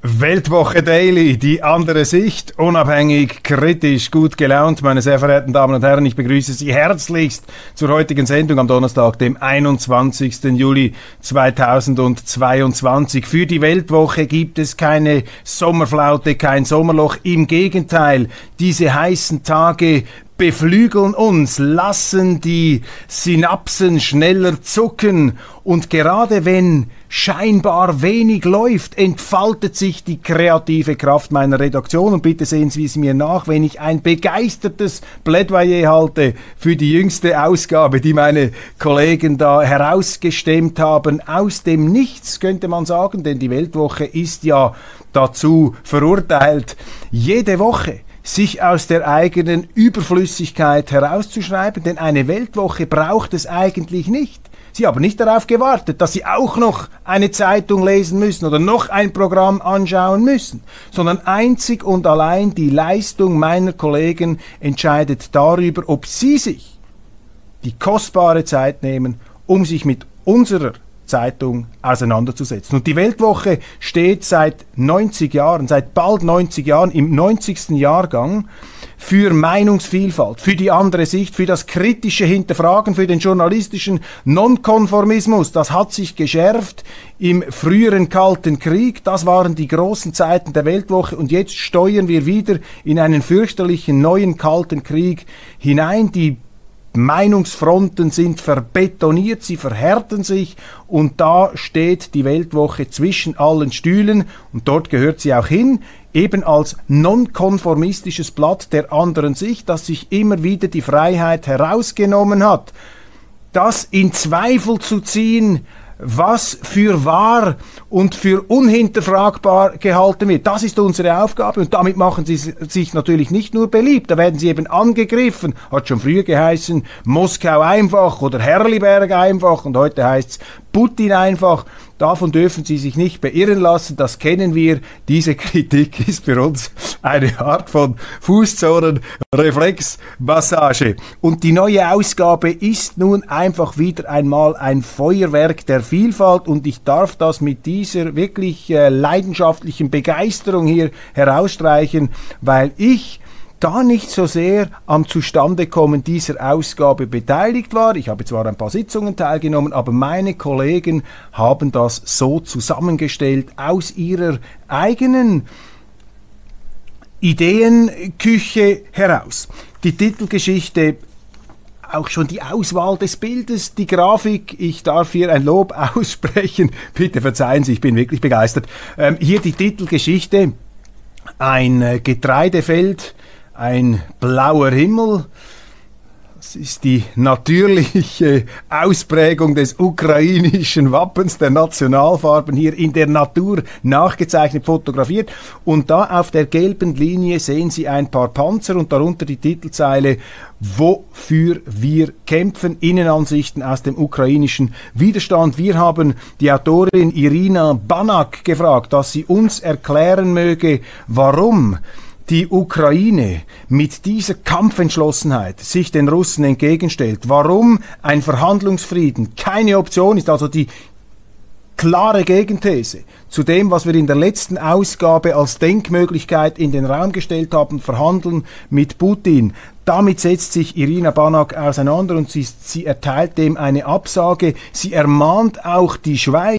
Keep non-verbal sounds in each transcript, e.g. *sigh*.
Weltwoche Daily, die andere Sicht, unabhängig, kritisch, gut gelaunt. Meine sehr verehrten Damen und Herren, ich begrüße Sie herzlichst zur heutigen Sendung am Donnerstag, dem 21. Juli 2022. Für die Weltwoche gibt es keine Sommerflaute, kein Sommerloch. Im Gegenteil, diese heißen Tage beflügeln uns, lassen die Synapsen schneller zucken und gerade wenn scheinbar wenig läuft, entfaltet sich die kreative Kraft meiner Redaktion. Und bitte sehen Sie es mir nach, wenn ich ein begeistertes Plädoyer halte für die jüngste Ausgabe, die meine Kollegen da herausgestemmt haben, aus dem Nichts könnte man sagen, denn die Weltwoche ist ja dazu verurteilt, jede Woche sich aus der eigenen Überflüssigkeit herauszuschreiben, denn eine Weltwoche braucht es eigentlich nicht. Sie haben nicht darauf gewartet, dass Sie auch noch eine Zeitung lesen müssen oder noch ein Programm anschauen müssen, sondern einzig und allein die Leistung meiner Kollegen entscheidet darüber, ob Sie sich die kostbare Zeit nehmen, um sich mit unserer Zeitung auseinanderzusetzen. Und die Weltwoche steht seit 90 Jahren, seit bald 90 Jahren, im 90. Jahrgang für Meinungsvielfalt, für die andere Sicht, für das kritische Hinterfragen, für den journalistischen Nonkonformismus. Das hat sich geschärft im früheren Kalten Krieg. Das waren die großen Zeiten der Weltwoche und jetzt steuern wir wieder in einen fürchterlichen neuen Kalten Krieg hinein. Die Meinungsfronten sind verbetoniert, sie verhärten sich und da steht die Weltwoche zwischen allen Stühlen und dort gehört sie auch hin, eben als nonkonformistisches Blatt der anderen Sicht, das sich immer wieder die Freiheit herausgenommen hat, das in Zweifel zu ziehen, was für wahr und für unhinterfragbar gehalten wird. Das ist unsere Aufgabe und damit machen sie sich natürlich nicht nur beliebt, da werden sie eben angegriffen, hat schon früher geheißen, Moskau einfach oder Herliberg einfach und heute heißt es Putin einfach. Davon dürfen Sie sich nicht beirren lassen, das kennen wir. Diese Kritik *laughs* ist für uns eine Art von Fußzonenreflexmassage. Und die neue Ausgabe ist nun einfach wieder einmal ein Feuerwerk der Vielfalt und ich darf das mit dieser wirklich äh, leidenschaftlichen Begeisterung hier herausstreichen, weil ich gar nicht so sehr am Zustandekommen dieser Ausgabe beteiligt war. Ich habe zwar ein paar Sitzungen teilgenommen, aber meine Kollegen haben das so zusammengestellt aus ihrer eigenen Ideenküche heraus. Die Titelgeschichte auch schon die Auswahl des Bildes, die Grafik. Ich darf hier ein Lob *laughs* aussprechen. Bitte verzeihen Sie, ich bin wirklich begeistert. Ähm, hier die Titelgeschichte. Ein äh, Getreidefeld ein blauer Himmel. Das ist die natürliche *laughs* Ausprägung des ukrainischen Wappens der Nationalfarben hier in der Natur nachgezeichnet, fotografiert. Und da auf der gelben Linie sehen Sie ein paar Panzer und darunter die Titelzeile Wofür wir kämpfen, Innenansichten aus dem ukrainischen Widerstand. Wir haben die Autorin Irina Banak gefragt, dass sie uns erklären möge, warum die Ukraine mit dieser Kampfentschlossenheit sich den Russen entgegenstellt, warum ein Verhandlungsfrieden keine Option ist, also die klare Gegenthese zu dem, was wir in der letzten Ausgabe als Denkmöglichkeit in den Raum gestellt haben, verhandeln mit Putin. Damit setzt sich Irina Banak auseinander und sie, sie erteilt dem eine Absage. Sie ermahnt auch die Schweiz,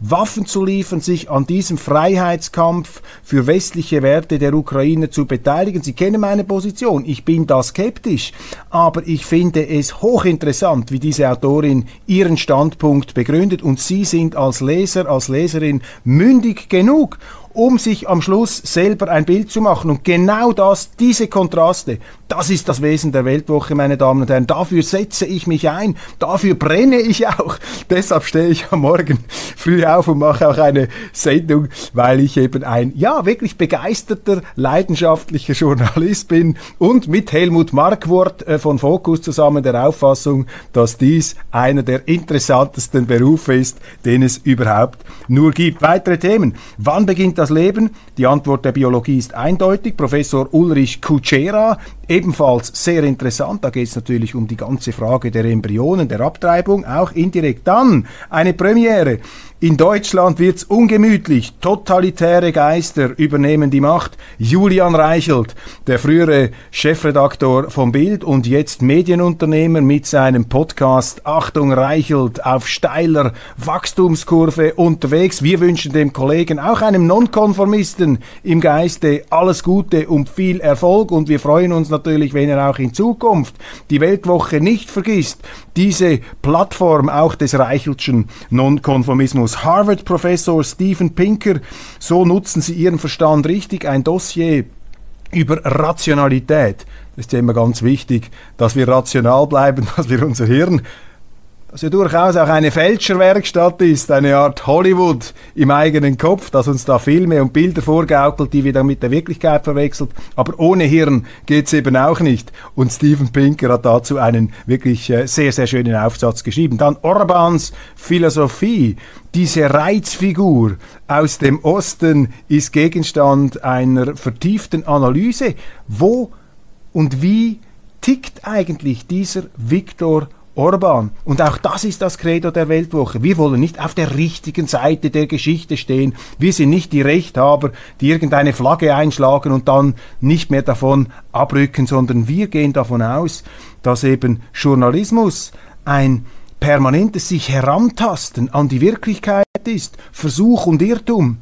Waffen zu liefern, sich an diesem Freiheitskampf für westliche Werte der Ukraine zu beteiligen. Sie kennen meine Position. Ich bin da skeptisch, aber ich finde es hochinteressant, wie diese Autorin ihren Standpunkt begründet und Sie sind als Leser, als Leserin mündig genug, um sich am Schluss selber ein Bild zu machen. Und genau das, diese Kontraste, das ist das Wesen der Weltwoche, meine Damen und Herren. Dafür setze ich mich ein, dafür brenne ich auch. *laughs* Deshalb stehe ich am Morgen früh auf und mache auch eine Sendung, weil ich eben ein, ja, wirklich begeisterter, leidenschaftlicher Journalist bin und mit Helmut Markwort äh, von Focus zusammen der Auffassung, dass dies einer der interessantesten Berufe ist, den es überhaupt nur gibt. Weitere Themen. Wann beginnt das Leben? Die Antwort der Biologie ist eindeutig. Professor Ulrich Kutschera Ebenfalls sehr interessant, da geht es natürlich um die ganze Frage der Embryonen, der Abtreibung, auch indirekt. Dann eine Premiere. In Deutschland wird's ungemütlich. Totalitäre Geister übernehmen die Macht. Julian Reichelt, der frühere Chefredaktor vom Bild und jetzt Medienunternehmer mit seinem Podcast Achtung Reichelt auf steiler Wachstumskurve unterwegs. Wir wünschen dem Kollegen, auch einem Nonkonformisten im Geiste, alles Gute und viel Erfolg und wir freuen uns natürlich, wenn er auch in Zukunft die Weltwoche nicht vergisst, diese Plattform auch des Reicheltschen Nonkonformismus. Harvard-Professor Steven Pinker, so nutzen Sie Ihren Verstand richtig, ein Dossier über Rationalität. Das ist ja immer ganz wichtig, dass wir rational bleiben, *laughs* dass wir unser Hirn dass ja durchaus auch eine Fälscherwerkstatt ist, eine Art Hollywood im eigenen Kopf, das uns da Filme und Bilder vorgaukelt, die wir dann mit der Wirklichkeit verwechselt. Aber ohne Hirn geht's eben auch nicht. Und Steven Pinker hat dazu einen wirklich äh, sehr, sehr schönen Aufsatz geschrieben. Dann Orbans Philosophie. Diese Reizfigur aus dem Osten ist Gegenstand einer vertieften Analyse. Wo und wie tickt eigentlich dieser Viktor Orban. Und auch das ist das Credo der Weltwoche. Wir wollen nicht auf der richtigen Seite der Geschichte stehen. Wir sind nicht die Rechthaber, die irgendeine Flagge einschlagen und dann nicht mehr davon abrücken, sondern wir gehen davon aus, dass eben Journalismus ein permanentes sich herantasten an die Wirklichkeit ist, Versuch und Irrtum.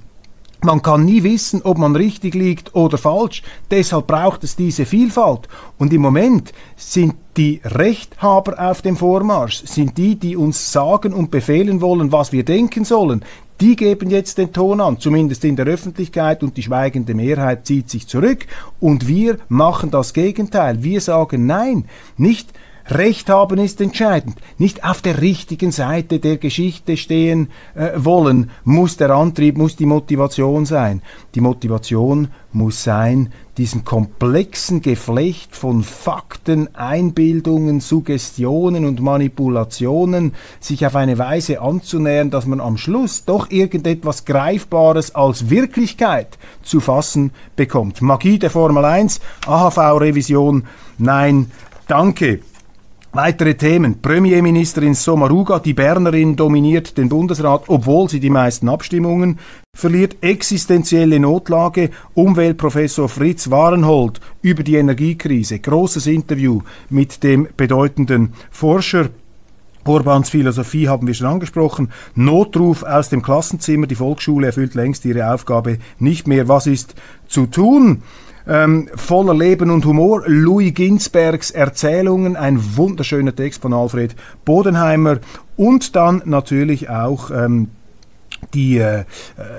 Man kann nie wissen, ob man richtig liegt oder falsch. Deshalb braucht es diese Vielfalt. Und im Moment sind die Rechthaber auf dem Vormarsch, sind die, die uns sagen und befehlen wollen, was wir denken sollen. Die geben jetzt den Ton an, zumindest in der Öffentlichkeit, und die schweigende Mehrheit zieht sich zurück. Und wir machen das Gegenteil. Wir sagen nein, nicht Recht haben ist entscheidend. Nicht auf der richtigen Seite der Geschichte stehen äh, wollen, muss der Antrieb, muss die Motivation sein. Die Motivation muss sein, diesem komplexen Geflecht von Fakten, Einbildungen, Suggestionen und Manipulationen sich auf eine Weise anzunähern, dass man am Schluss doch irgendetwas Greifbares als Wirklichkeit zu fassen bekommt. Magie der Formel 1, AHV-Revision, nein, danke. Weitere Themen. Premierministerin Sommaruga, die Bernerin, dominiert den Bundesrat, obwohl sie die meisten Abstimmungen verliert. Existenzielle Notlage. Umweltprofessor Fritz Warenhold über die Energiekrise. Großes Interview mit dem bedeutenden Forscher. Orbans Philosophie haben wir schon angesprochen. Notruf aus dem Klassenzimmer. Die Volksschule erfüllt längst ihre Aufgabe nicht mehr. Was ist zu tun? Ähm, voller Leben und Humor. Louis Ginsbergs Erzählungen, ein wunderschöner Text von Alfred Bodenheimer und dann natürlich auch ähm, die äh,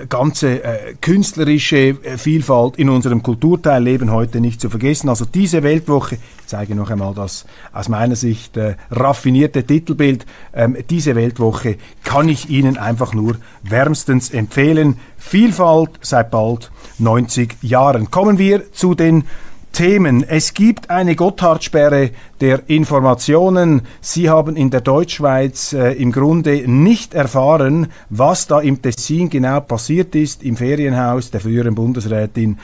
ganze äh, künstlerische äh, Vielfalt in unserem Kulturteil leben heute nicht zu vergessen. Also diese Weltwoche, ich zeige noch einmal das aus meiner Sicht äh, raffinierte Titelbild, ähm, diese Weltwoche kann ich Ihnen einfach nur wärmstens empfehlen. Vielfalt seit bald 90 Jahren. Kommen wir zu den Themen. Es gibt eine Gotthard-Sperre der Informationen. Sie haben in der Deutschschweiz äh, im Grunde nicht erfahren, was da im Tessin genau passiert ist, im Ferienhaus der früheren Bundesrätin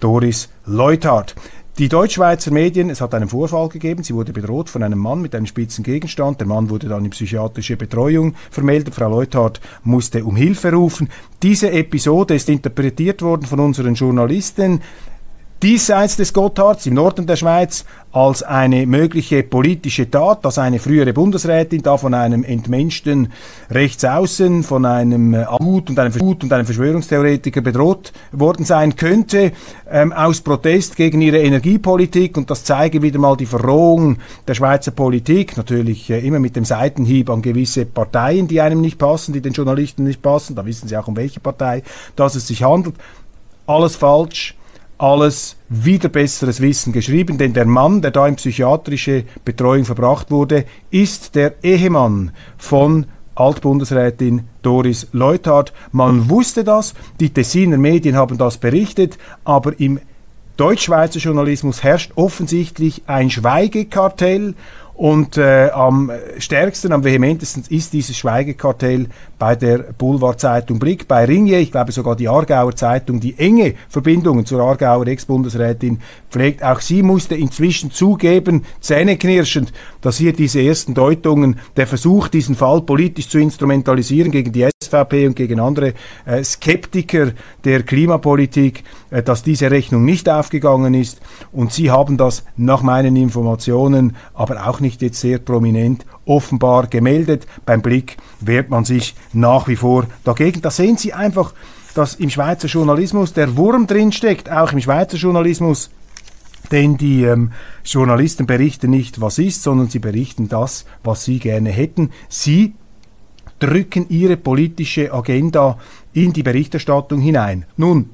Doris Leuthardt. Die Deutschschweizer Medien, es hat einen Vorfall gegeben, sie wurde bedroht von einem Mann mit einem spitzen Gegenstand. Der Mann wurde dann in psychiatrische Betreuung vermeldet. Frau Leuthardt musste um Hilfe rufen. Diese Episode ist interpretiert worden von unseren Journalisten diesseits des Gotthards im Norden der Schweiz als eine mögliche politische Tat, dass eine frühere Bundesrätin da von einem entmenschten Rechtsaußen, von einem Gut und einem, Gut und einem Verschwörungstheoretiker bedroht worden sein könnte, ähm, aus Protest gegen ihre Energiepolitik. Und das zeige wieder mal die Verrohung der Schweizer Politik, natürlich äh, immer mit dem Seitenhieb an gewisse Parteien, die einem nicht passen, die den Journalisten nicht passen. Da wissen Sie auch, um welche Partei dass es sich handelt. alles falsch, alles wieder besseres Wissen geschrieben, denn der Mann, der da in psychiatrische Betreuung verbracht wurde, ist der Ehemann von Altbundesrätin Doris Leuthard. Man wusste das, die Tessiner Medien haben das berichtet, aber im Deutschschweizer Journalismus herrscht offensichtlich ein Schweigekartell und äh, am stärksten, am vehementesten ist dieses Schweigekartell bei der Boulevardzeitung Blick, bei Ringier, ich glaube sogar die Aargauer Zeitung, die enge Verbindungen zur Aargauer Ex-Bundesrätin pflegt. Auch sie musste inzwischen zugeben, zähneknirschend, dass hier diese ersten Deutungen, der Versuch, diesen Fall politisch zu instrumentalisieren gegen die SVP und gegen andere äh, Skeptiker der Klimapolitik, äh, dass diese Rechnung nicht aufgegangen ist. Und sie haben das nach meinen Informationen aber auch nicht jetzt sehr prominent offenbar gemeldet. Beim Blick wehrt man sich nach wie vor dagegen. Da sehen Sie einfach, dass im Schweizer Journalismus der Wurm drinsteckt, auch im Schweizer Journalismus. Denn die ähm, Journalisten berichten nicht, was ist, sondern sie berichten das, was sie gerne hätten. Sie drücken ihre politische Agenda in die Berichterstattung hinein. Nun,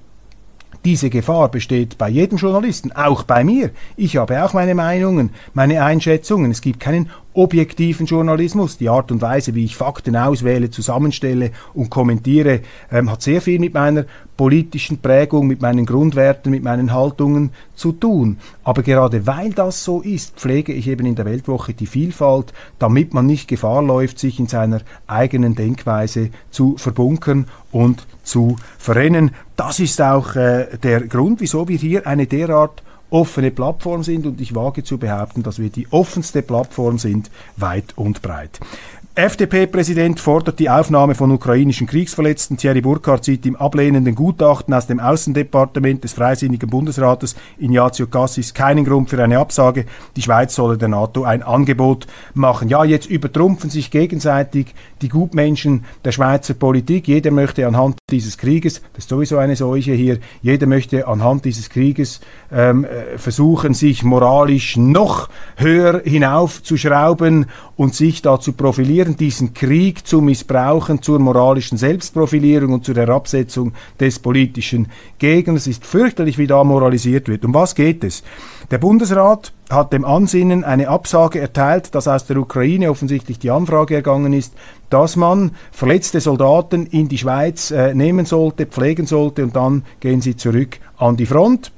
diese Gefahr besteht bei jedem Journalisten, auch bei mir. Ich habe auch meine Meinungen, meine Einschätzungen. Es gibt keinen objektiven Journalismus. Die Art und Weise, wie ich Fakten auswähle, zusammenstelle und kommentiere, ähm, hat sehr viel mit meiner politischen Prägung, mit meinen Grundwerten, mit meinen Haltungen zu tun. Aber gerade weil das so ist, pflege ich eben in der Weltwoche die Vielfalt, damit man nicht Gefahr läuft, sich in seiner eigenen Denkweise zu verbunkern und zu verrennen. Das ist auch äh, der Grund, wieso wir hier eine derart offene Plattform sind und ich wage zu behaupten, dass wir die offenste Plattform sind, weit und breit. FDP-Präsident fordert die Aufnahme von ukrainischen Kriegsverletzten. Thierry Burkhardt sieht im ablehnenden Gutachten aus dem Außendepartement des Freisinnigen Bundesrates Ignazio Cassis keinen Grund für eine Absage. Die Schweiz solle der NATO ein Angebot machen. Ja, jetzt übertrumpfen sich gegenseitig die Gutmenschen der Schweizer Politik. Jeder möchte anhand dieses Krieges, das ist sowieso eine Seuche hier, jeder möchte anhand dieses Krieges ähm, äh, versuchen, sich moralisch noch höher hinaufzuschrauben und sich da zu profilieren, diesen Krieg zu missbrauchen zur moralischen Selbstprofilierung und zur Herabsetzung des politischen Gegners. Es ist fürchterlich, wie da moralisiert wird. Um was geht es? Der Bundesrat hat dem Ansinnen eine Absage erteilt, dass aus der Ukraine offensichtlich die Anfrage ergangen ist, dass man verletzte Soldaten in die Schweiz äh, nehmen sollte, pflegen sollte und dann gehen sie zurück an die Front.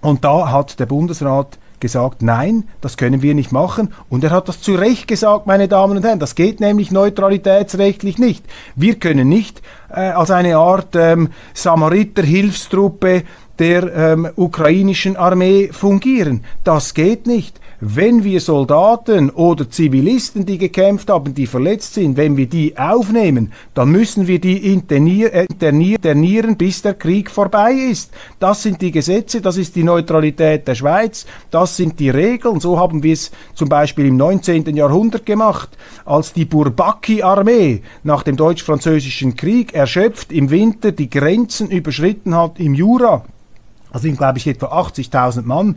Und da hat der Bundesrat gesagt, nein, das können wir nicht machen. Und er hat das zu Recht gesagt, meine Damen und Herren. Das geht nämlich neutralitätsrechtlich nicht. Wir können nicht äh, als eine Art ähm, Samariter-Hilfstruppe der ähm, ukrainischen Armee fungieren. Das geht nicht wenn wir Soldaten oder Zivilisten, die gekämpft haben, die verletzt sind, wenn wir die aufnehmen, dann müssen wir die internier äh, internieren, bis der Krieg vorbei ist. Das sind die Gesetze, das ist die Neutralität der Schweiz, das sind die Regeln. So haben wir es zum Beispiel im 19. Jahrhundert gemacht, als die Bourbaki-Armee nach dem deutsch-französischen Krieg erschöpft im Winter die Grenzen überschritten hat im Jura. Das sind, glaube ich, etwa 80.000 Mann.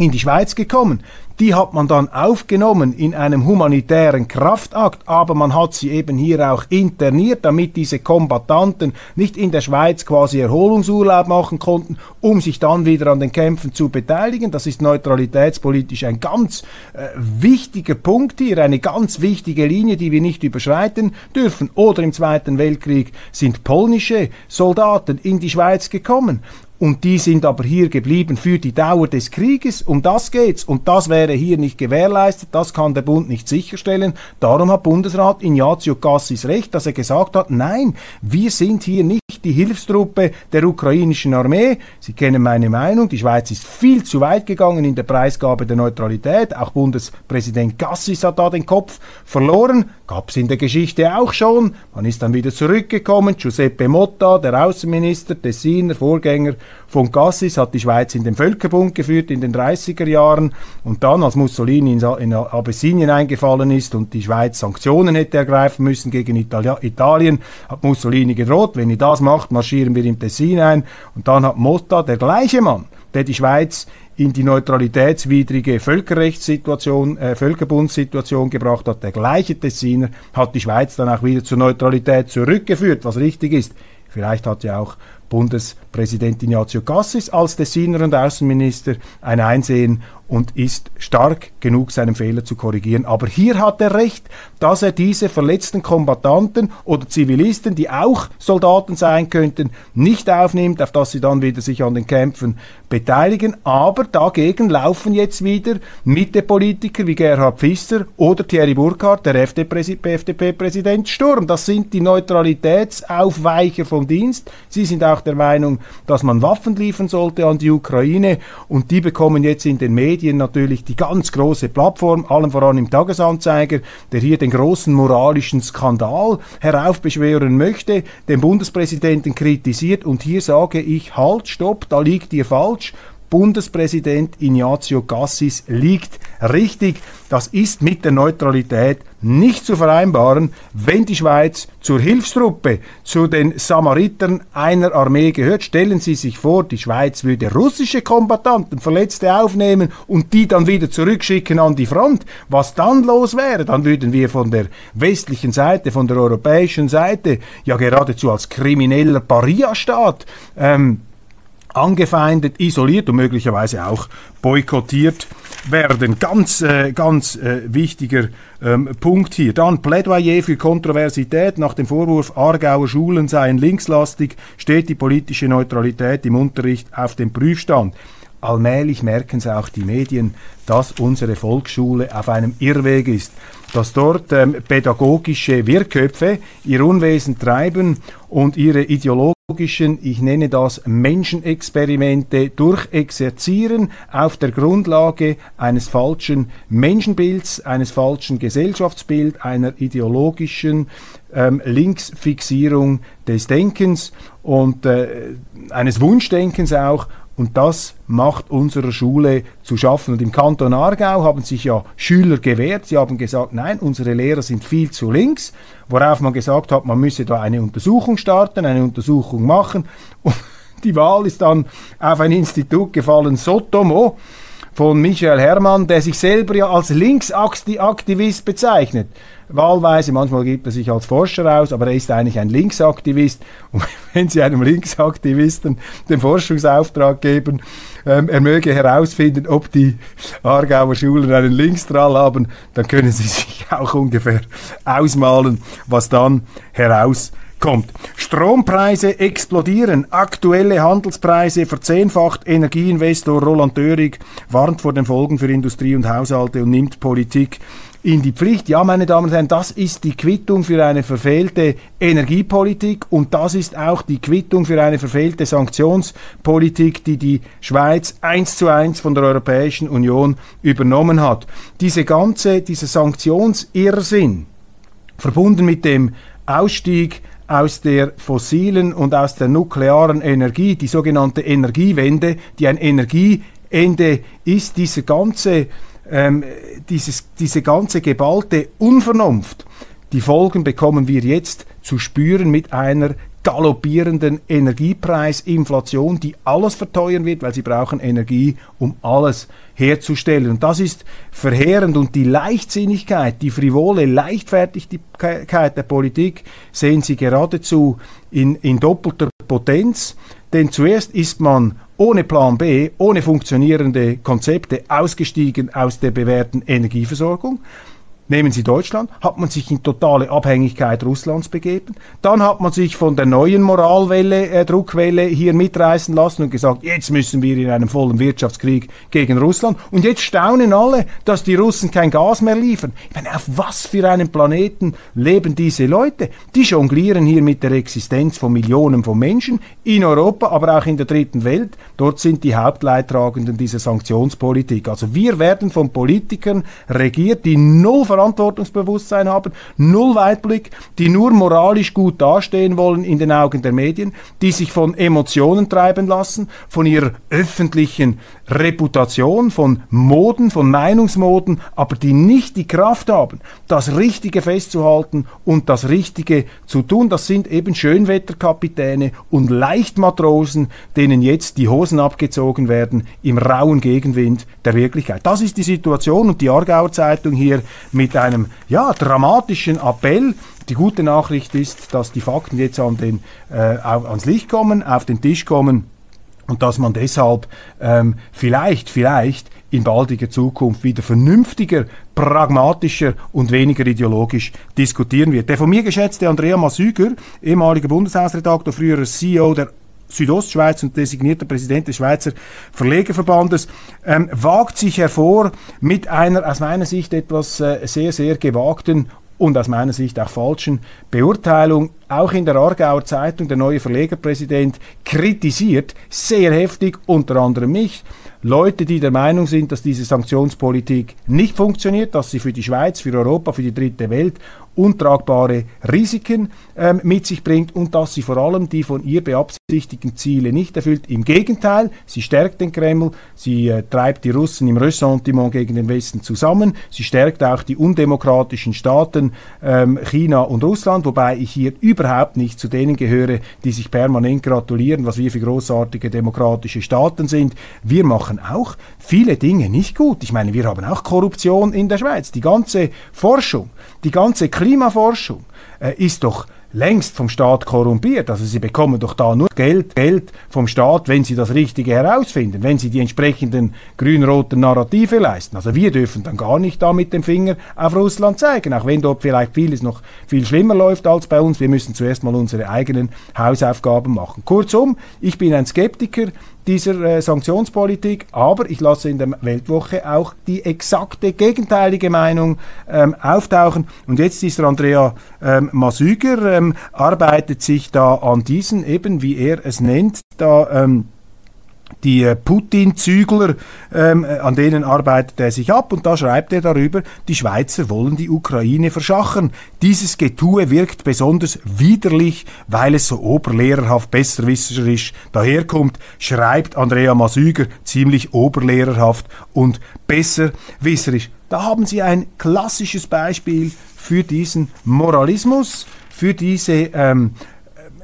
in die Schweiz gekommen. Die hat man dann aufgenommen in einem humanitären Kraftakt, aber man hat sie eben hier auch interniert, damit diese Kombattanten nicht in der Schweiz quasi Erholungsurlaub machen konnten, um sich dann wieder an den Kämpfen zu beteiligen. Das ist neutralitätspolitisch ein ganz äh, wichtiger Punkt hier, eine ganz wichtige Linie, die wir nicht überschreiten dürfen. Oder im Zweiten Weltkrieg sind polnische Soldaten in die Schweiz gekommen und die sind aber hier geblieben für die Dauer des Krieges. Um das geht's. Und das wäre hier nicht gewährleistet. Das kann der Bund nicht sicherstellen. Darum hat Bundesrat Ignazio Cassis recht, dass er gesagt hat, nein, wir sind hier nicht die Hilfstruppe der ukrainischen Armee. Sie kennen meine Meinung. Die Schweiz ist viel zu weit gegangen in der Preisgabe der Neutralität. Auch Bundespräsident Cassis hat da den Kopf verloren. Gab's in der Geschichte auch schon. Man ist dann wieder zurückgekommen. Giuseppe Motta, der Außenminister, Tessiner, Vorgänger von Cassis hat die Schweiz in den Völkerbund geführt in den 30er Jahren und dann, als Mussolini in, in Abessinien eingefallen ist und die Schweiz Sanktionen hätte ergreifen müssen gegen Itali Italien, hat Mussolini gedroht, wenn ihr das macht, marschieren wir im Tessin ein und dann hat Motta, der gleiche Mann, der die Schweiz in die neutralitätswidrige Völkerrechtssituation, äh, Völkerbundssituation gebracht hat. Der gleiche Tessiner hat die Schweiz dann auch wieder zur Neutralität zurückgeführt, was richtig ist. Vielleicht hat ja auch Bundespräsident Ignazio Cassis als Tessiner und Außenminister ein Einsehen und ist stark genug, seinen Fehler zu korrigieren. Aber hier hat er recht, dass er diese verletzten Kombattanten oder Zivilisten, die auch Soldaten sein könnten, nicht aufnimmt, auf dass sie dann wieder sich an den Kämpfen beteiligen. Aber dagegen laufen jetzt wieder Mitte-Politiker wie Gerhard Pfister oder Thierry Burkhardt, der FDP-Präsident Sturm. Das sind die Neutralitätsaufweicher vom Dienst. Sie sind auch der Meinung, dass man Waffen liefern sollte an die Ukraine und die bekommen jetzt in den Medien natürlich die ganz große Plattform, allen voran im Tagesanzeiger, der hier den großen moralischen Skandal heraufbeschwören möchte, den Bundespräsidenten kritisiert und hier sage ich, halt, stopp, da liegt ihr falsch. Bundespräsident Ignazio Gassis liegt richtig. Das ist mit der Neutralität nicht zu vereinbaren, wenn die Schweiz zur Hilfstruppe, zu den Samaritern einer Armee gehört. Stellen Sie sich vor, die Schweiz würde russische Kombattanten, Verletzte aufnehmen und die dann wieder zurückschicken an die Front. Was dann los wäre, dann würden wir von der westlichen Seite, von der europäischen Seite, ja geradezu als krimineller Paria-Staat ähm, angefeindet, isoliert und möglicherweise auch boykottiert werden. Ganz, äh, ganz äh, wichtiger ähm, Punkt hier. Dann Plädoyer für Kontroversität. Nach dem Vorwurf, Aargauer Schulen seien linkslastig, steht die politische Neutralität im Unterricht auf dem Prüfstand. Allmählich merken es auch die Medien, dass unsere Volksschule auf einem Irrweg ist, dass dort ähm, pädagogische Wirrköpfe ihr Unwesen treiben und ihre Ideologie ich nenne das Menschenexperimente durchexerzieren auf der Grundlage eines falschen Menschenbilds, eines falschen Gesellschaftsbilds, einer ideologischen ähm, Linksfixierung des Denkens und äh, eines Wunschdenkens auch und das macht unserer Schule zu schaffen. Und im Kanton Aargau haben sich ja Schüler gewehrt. Sie haben gesagt, nein, unsere Lehrer sind viel zu links. Worauf man gesagt hat, man müsse da eine Untersuchung starten, eine Untersuchung machen. Und *laughs* die Wahl ist dann auf ein Institut gefallen, Sotomo von Michael Herrmann, der sich selber ja als Linksaktivist bezeichnet wahlweise, manchmal gibt er sich als Forscher aus, aber er ist eigentlich ein Linksaktivist. Und *laughs* wenn Sie einem Linksaktivisten den Forschungsauftrag geben, ähm, er möge herausfinden, ob die Aargauer Schulen einen Linkstrahl haben, dann können Sie *laughs* sich auch ungefähr ausmalen, was dann herauskommt kommt. Strompreise explodieren. Aktuelle Handelspreise verzehnfacht. Energieinvestor Roland Dörig warnt vor den Folgen für Industrie und Haushalte und nimmt Politik in die Pflicht. Ja, meine Damen und Herren, das ist die Quittung für eine verfehlte Energiepolitik und das ist auch die Quittung für eine verfehlte Sanktionspolitik, die die Schweiz eins zu eins von der Europäischen Union übernommen hat. Diese ganze, dieser Sanktionsirrsinn, verbunden mit dem Ausstieg aus der fossilen und aus der nuklearen Energie, die sogenannte Energiewende, die ein Energieende ist, dieser ganze ähm, dieses, diese ganze geballte Unvernunft, die Folgen bekommen wir jetzt zu spüren mit einer galoppierenden Energiepreis, Inflation, die alles verteuern wird, weil sie brauchen Energie, um alles herzustellen. Und das ist verheerend. Und die Leichtsinnigkeit, die frivole Leichtfertigkeit der Politik sehen Sie geradezu in, in doppelter Potenz. Denn zuerst ist man ohne Plan B, ohne funktionierende Konzepte ausgestiegen aus der bewährten Energieversorgung. Nehmen Sie Deutschland, hat man sich in totale Abhängigkeit Russlands begeben. Dann hat man sich von der neuen Moralwelle, äh, Druckwelle hier mitreißen lassen und gesagt, jetzt müssen wir in einem vollen Wirtschaftskrieg gegen Russland. Und jetzt staunen alle, dass die Russen kein Gas mehr liefern. Ich meine, auf was für einem Planeten leben diese Leute? Die jonglieren hier mit der Existenz von Millionen von Menschen in Europa, aber auch in der dritten Welt. Dort sind die Hauptleidtragenden dieser Sanktionspolitik. Also wir werden von Politikern regiert, die null Verantwortungsbewusstsein haben, null Weitblick, die nur moralisch gut dastehen wollen in den Augen der Medien, die sich von Emotionen treiben lassen, von ihrer öffentlichen Reputation, von Moden, von Meinungsmoden, aber die nicht die Kraft haben, das Richtige festzuhalten und das Richtige zu tun. Das sind eben Schönwetterkapitäne und Leichtmatrosen, denen jetzt die Hosen abgezogen werden im rauen Gegenwind der Wirklichkeit. Das ist die Situation und die Aargauer Zeitung hier mit einem ja, dramatischen Appell. Die gute Nachricht ist, dass die Fakten jetzt an den, äh, ans Licht kommen, auf den Tisch kommen und dass man deshalb ähm, vielleicht, vielleicht in baldiger Zukunft wieder vernünftiger, pragmatischer und weniger ideologisch diskutieren wird. Der von mir geschätzte Andrea Masüger, ehemaliger Bundeshausredaktor, früherer CEO der Südostschweiz und designierter Präsident des Schweizer Verlegerverbandes, ähm, wagt sich hervor mit einer aus meiner Sicht etwas äh, sehr, sehr gewagten und aus meiner Sicht auch falschen Beurteilung. Auch in der Aargauer Zeitung, der neue Verlegerpräsident, kritisiert sehr heftig unter anderem mich, Leute, die der Meinung sind, dass diese Sanktionspolitik nicht funktioniert, dass sie für die Schweiz, für Europa, für die dritte Welt untragbare Risiken ähm, mit sich bringt und dass sie vor allem die von ihr beabsichtigten Ziele nicht erfüllt. Im Gegenteil, sie stärkt den Kreml, sie äh, treibt die Russen im Ressentiment gegen den Westen zusammen, sie stärkt auch die undemokratischen Staaten ähm, China und Russland, wobei ich hier überhaupt nicht zu denen gehöre, die sich permanent gratulieren, was wir für großartige demokratische Staaten sind. Wir machen auch viele Dinge nicht gut. Ich meine, wir haben auch Korruption in der Schweiz. Die ganze Forschung, die ganze Klima Klimaforschung äh, ist doch längst vom Staat korrumpiert. Also sie bekommen doch da nur Geld, Geld vom Staat, wenn sie das Richtige herausfinden, wenn sie die entsprechenden grün-roten Narrative leisten. Also wir dürfen dann gar nicht da mit dem Finger auf Russland zeigen, auch wenn dort vielleicht vieles noch viel schlimmer läuft als bei uns. Wir müssen zuerst mal unsere eigenen Hausaufgaben machen. Kurzum, ich bin ein Skeptiker dieser äh, Sanktionspolitik, aber ich lasse in der Weltwoche auch die exakte gegenteilige Meinung ähm, auftauchen. Und jetzt ist der Andrea ähm, Masüger, ähm, arbeitet sich da an diesen, eben wie er es nennt, da ähm, die äh, Putin-Zügler, ähm, an denen arbeitet er sich ab und da schreibt er darüber, die Schweizer wollen die Ukraine verschachern. Dieses Getue wirkt besonders widerlich, weil es so oberlehrerhaft besserwisserisch daherkommt, schreibt Andrea Masüger ziemlich oberlehrerhaft und besserwisserisch. Da haben Sie ein klassisches Beispiel für diesen Moralismus, für diese ähm,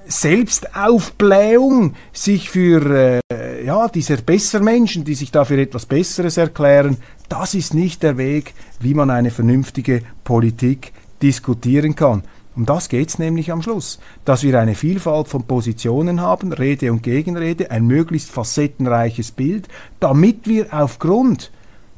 Selbstaufblähung, sich für äh, ja, diese Bessermenschen, die sich dafür etwas Besseres erklären, das ist nicht der Weg, wie man eine vernünftige Politik diskutieren kann. Um das geht es nämlich am Schluss, dass wir eine Vielfalt von Positionen haben, Rede und Gegenrede, ein möglichst facettenreiches Bild, damit wir aufgrund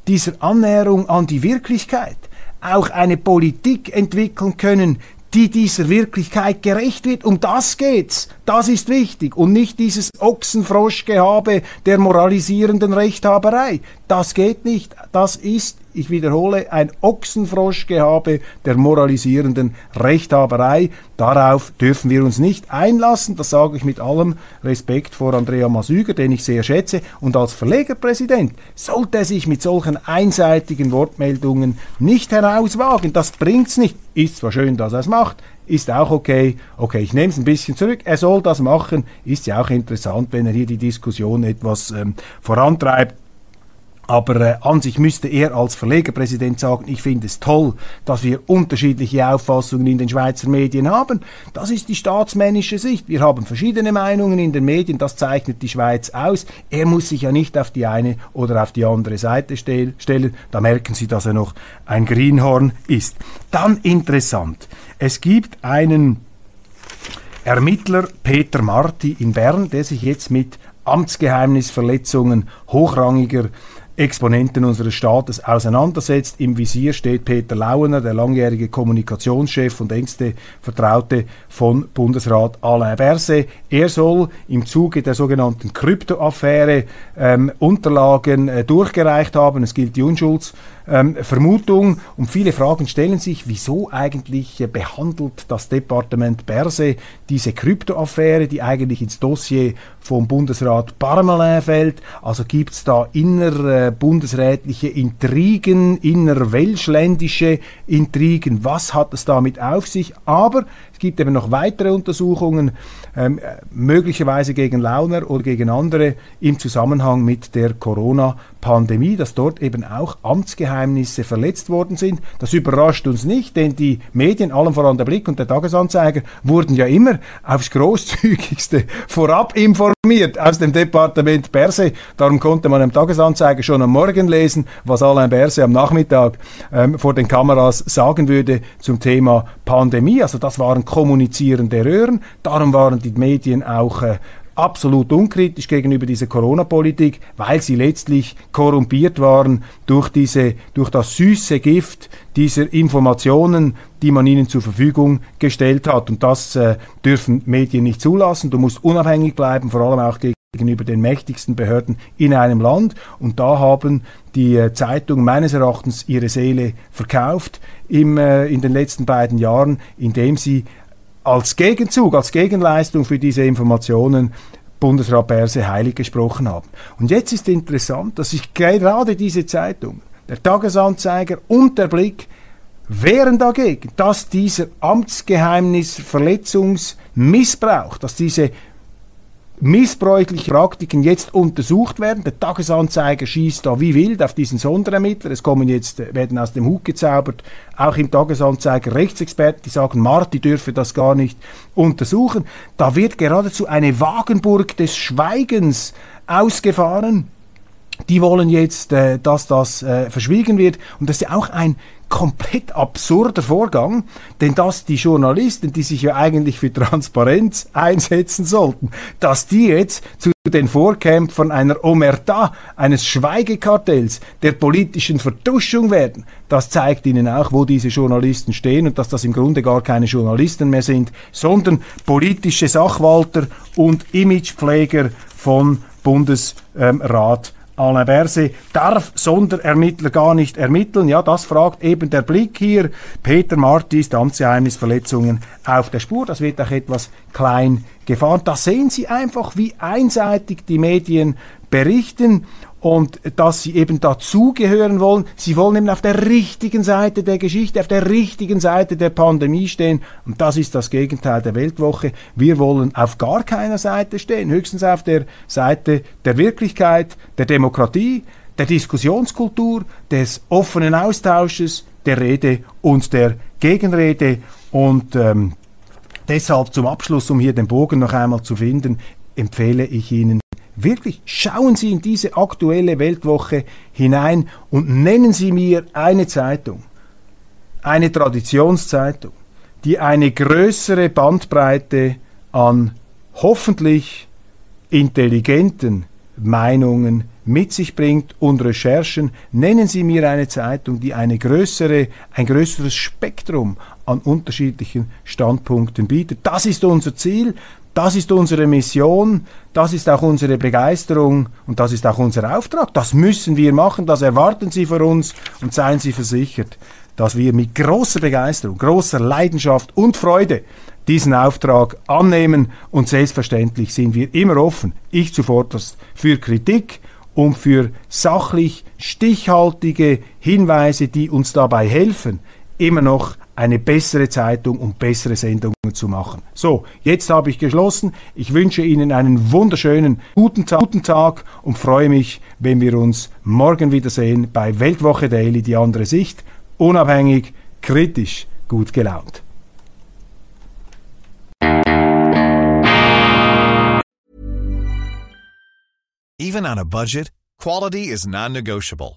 dieser Annäherung an die Wirklichkeit auch eine Politik entwickeln können, die dieser Wirklichkeit gerecht wird. Um das geht's. Das ist wichtig. Und nicht dieses Ochsenfroschgehabe der moralisierenden Rechthaberei. Das geht nicht. Das ist ich wiederhole, ein Ochsenfroschgehabe der moralisierenden Rechthaberei. Darauf dürfen wir uns nicht einlassen. Das sage ich mit allem Respekt vor Andrea Masüger, den ich sehr schätze. Und als Verlegerpräsident sollte er sich mit solchen einseitigen Wortmeldungen nicht herauswagen. Das bringt's nicht. Ist zwar schön, dass er es macht, ist auch okay. Okay, ich nehme es ein bisschen zurück. Er soll das machen. Ist ja auch interessant, wenn er hier die Diskussion etwas ähm, vorantreibt. Aber äh, an sich müsste er als Verlegerpräsident sagen, ich finde es toll, dass wir unterschiedliche Auffassungen in den Schweizer Medien haben. Das ist die staatsmännische Sicht. Wir haben verschiedene Meinungen in den Medien, das zeichnet die Schweiz aus. Er muss sich ja nicht auf die eine oder auf die andere Seite stell stellen. Da merken Sie, dass er noch ein Greenhorn ist. Dann interessant. Es gibt einen Ermittler Peter Marti in Bern, der sich jetzt mit Amtsgeheimnisverletzungen hochrangiger Exponenten unseres Staates auseinandersetzt. Im Visier steht Peter Lauener, der langjährige Kommunikationschef und engste Vertraute von Bundesrat Alain Berset. Er soll im Zuge der sogenannten Kryptoaffäre ähm, Unterlagen äh, durchgereicht haben. Es gilt die Unschulds ähm, Vermutung und viele Fragen stellen sich, wieso eigentlich äh, behandelt das Departement Berse diese Kryptoaffäre, die eigentlich ins Dossier vom Bundesrat Parmelin fällt. Also gibt es da innerbundesrätliche äh, Intrigen, innerwelschländische Intrigen. Was hat es damit auf sich? Aber es gibt eben noch weitere Untersuchungen, ähm, möglicherweise gegen Launer oder gegen andere im Zusammenhang mit der Corona-Pandemie, dass dort eben auch Amtsgeheimnisse verletzt worden sind. Das überrascht uns nicht, denn die Medien, allem voran der Blick und der Tagesanzeiger, wurden ja immer aufs großzügigste *laughs* vorab informiert aus dem Departement Berse. Darum konnte man im Tagesanzeiger schon am Morgen lesen, was Alain Berse am Nachmittag ähm, vor den Kameras sagen würde zum Thema Pandemie. Also das waren kommunizierende Röhren. Darum waren die Medien auch äh, absolut unkritisch gegenüber dieser Corona-Politik, weil sie letztlich korrumpiert waren durch diese, durch das süße Gift dieser Informationen, die man ihnen zur Verfügung gestellt hat. Und das äh, dürfen Medien nicht zulassen. Du musst unabhängig bleiben, vor allem auch gegenüber den mächtigsten Behörden in einem Land. Und da haben die äh, Zeitungen meines Erachtens ihre Seele verkauft im, äh, in den letzten beiden Jahren, indem sie als Gegenzug, als Gegenleistung für diese Informationen Bundesrat Berse heilig gesprochen haben. Und jetzt ist interessant, dass sich gerade diese Zeitung, der Tagesanzeiger und der Blick wehren dagegen, dass dieser Amtsgeheimnisverletzungsmissbrauch, dass diese missbräuchliche Praktiken jetzt untersucht werden. Der Tagesanzeiger schießt da wie wild auf diesen Sonderermittler. Es kommen jetzt, äh, werden aus dem Hut gezaubert, auch im Tagesanzeiger Rechtsexperten, die sagen, Marti dürfe das gar nicht untersuchen. Da wird geradezu eine Wagenburg des Schweigens ausgefahren. Die wollen jetzt, äh, dass das äh, verschwiegen wird. Und das ist ja auch ein komplett absurder Vorgang, denn dass die Journalisten, die sich ja eigentlich für Transparenz einsetzen sollten, dass die jetzt zu den Vorkämpfern einer Omerta, eines Schweigekartells, der politischen Vertuschung werden, das zeigt ihnen auch, wo diese Journalisten stehen und dass das im Grunde gar keine Journalisten mehr sind, sondern politische Sachwalter und Imagepfleger von Bundesrat Alain Berset darf Sonderermittler gar nicht ermitteln. Ja, das fragt eben der Blick hier. Peter Marti ist Amtsgeheimnisverletzungen auf der Spur. Das wird auch etwas klein gefahren. Da sehen Sie einfach, wie einseitig die Medien berichten und dass sie eben dazugehören wollen. Sie wollen eben auf der richtigen Seite der Geschichte, auf der richtigen Seite der Pandemie stehen. Und das ist das Gegenteil der Weltwoche. Wir wollen auf gar keiner Seite stehen, höchstens auf der Seite der Wirklichkeit, der Demokratie, der Diskussionskultur, des offenen Austausches, der Rede und der Gegenrede. Und ähm, deshalb zum Abschluss, um hier den Bogen noch einmal zu finden, empfehle ich Ihnen Wirklich, schauen Sie in diese aktuelle Weltwoche hinein und nennen Sie mir eine Zeitung, eine Traditionszeitung, die eine größere Bandbreite an hoffentlich intelligenten Meinungen mit sich bringt und Recherchen. Nennen Sie mir eine Zeitung, die eine größere, ein größeres Spektrum an unterschiedlichen Standpunkten bietet. Das ist unser Ziel. Das ist unsere Mission, das ist auch unsere Begeisterung und das ist auch unser Auftrag. Das müssen wir machen, das erwarten Sie von uns und seien Sie versichert, dass wir mit großer Begeisterung, großer Leidenschaft und Freude diesen Auftrag annehmen und selbstverständlich sind wir immer offen, ich zuvorderst, für Kritik und für sachlich stichhaltige Hinweise, die uns dabei helfen, immer noch eine bessere Zeitung und bessere Sendungen zu machen. So, jetzt habe ich geschlossen. Ich wünsche Ihnen einen wunderschönen guten Tag, guten Tag und freue mich, wenn wir uns morgen wiedersehen bei Weltwoche Daily, die andere Sicht, unabhängig, kritisch, gut gelaunt. Even on a budget, quality is non-negotiable.